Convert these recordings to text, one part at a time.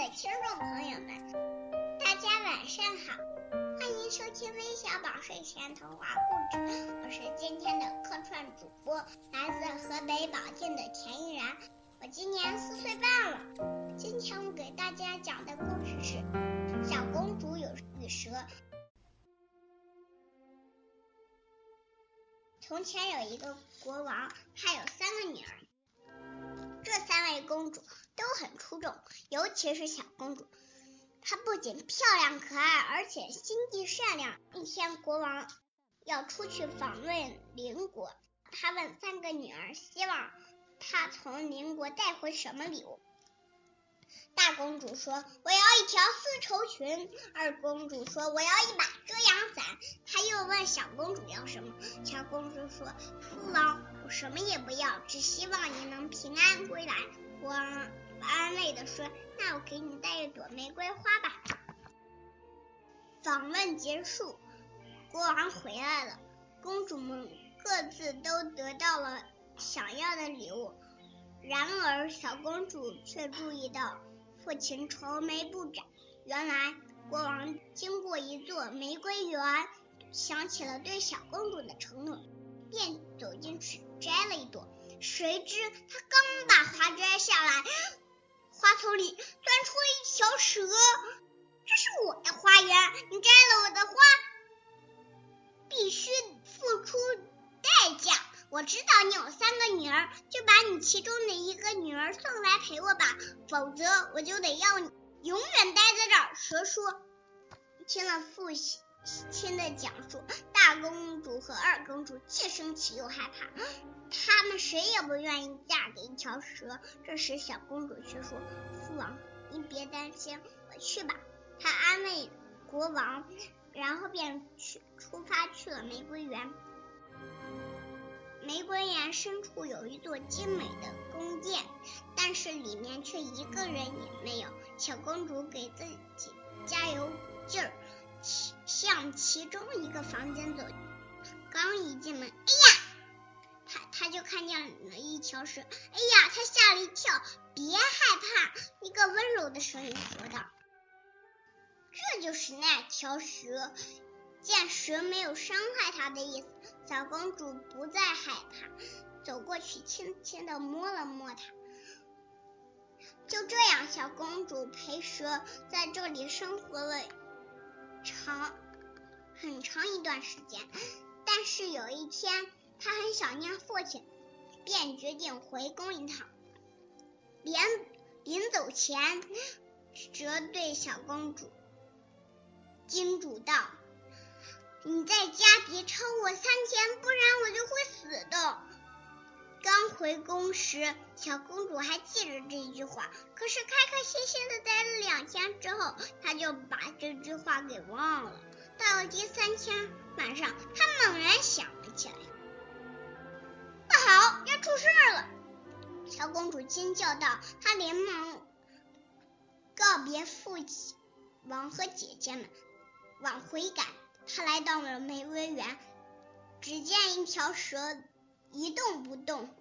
的听众朋友们，大家晚上好，欢迎收听微小宝睡前童话故事。我是今天的客串主播，来自河北保定的田依然。我今年四岁半了。今天我给大家讲的故事是《小公主有与蛇》。从前有一个国王，他有三个女儿，公主。都很出众，尤其是小公主，她不仅漂亮可爱，而且心地善良。一天，国王要出去访问邻国，他问三个女儿，希望他从邻国带回什么礼物。大公主说：“我要一条丝绸裙。”二公主说：“我要一把遮阳伞。”他又问小公主要什么，小公主说：“父王，我什么也不要，只希望你能平安归来。”国王。安慰的说：“那我给你带一朵玫瑰花吧。”访问结束，国王回来了，公主们各自都得到了想要的礼物。然而，小公主却注意到父亲愁眉不展。原来，国王经过一座玫瑰园，想起了对小公主的承诺，便走进去摘了一朵。谁知他把花摘下来。花丛里钻出一条蛇，这是我的花园，你摘了我的花，必须付出代价。我知道你有三个女儿，就把你其中的一个女儿送来陪我吧，否则我就得要你永远待在这儿。蛇说：“听了父亲的讲述，公主和二公主既生气又害怕。”他们谁也不愿意嫁给一条蛇。这时，小公主却说：“父王，您别担心，我去吧。”她安慰国王，然后便去出发去了玫瑰园。玫瑰园深处有一座精美的宫殿，但是里面却一个人也没有。小公主给自己加油鼓劲儿，向其中一个房间走，刚一进门，哎呀！他他就看见了一条蛇，哎呀，他吓了一跳。别害怕，一个温柔的声音说道。这就是那条蛇。见蛇没有伤害他的意思，小公主不再害怕，走过去轻轻的摸了摸它。就这样，小公主陪蛇在这里生活了长很长一段时间。但是有一天。他很想念父亲，便决定回宫一趟。临临走前，蛇对小公主叮嘱道：“你在家别超过三天，不然我就会死的。”刚回宫时，小公主还记着这句话，可是开开心心的待了两天之后，她就把这句话给忘了。到了第三天晚上，他猛然想了起来。不好，要出事了！小公主尖叫道。她连忙告别父亲、王和姐姐们，往回赶。她来到了玫瑰园，只见一条蛇一动不动，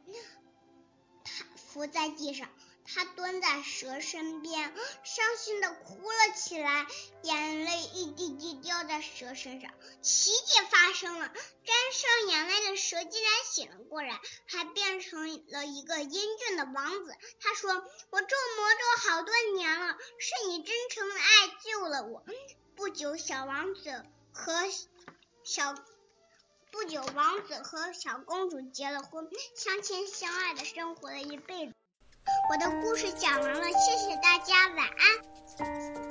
它伏在地上。他蹲在蛇身边，伤心的哭了起来，眼泪一滴滴掉在蛇身上。奇迹发生了，沾上眼泪的蛇竟然醒了过来，还变成了一个英俊的王子。他说：“我中魔咒好多年了，是你真诚的爱救了我。”不久，小王子和小不久，王子和小公主结了婚，相亲相爱的生活了一辈子。我的故事讲完了，谢谢大家，晚安。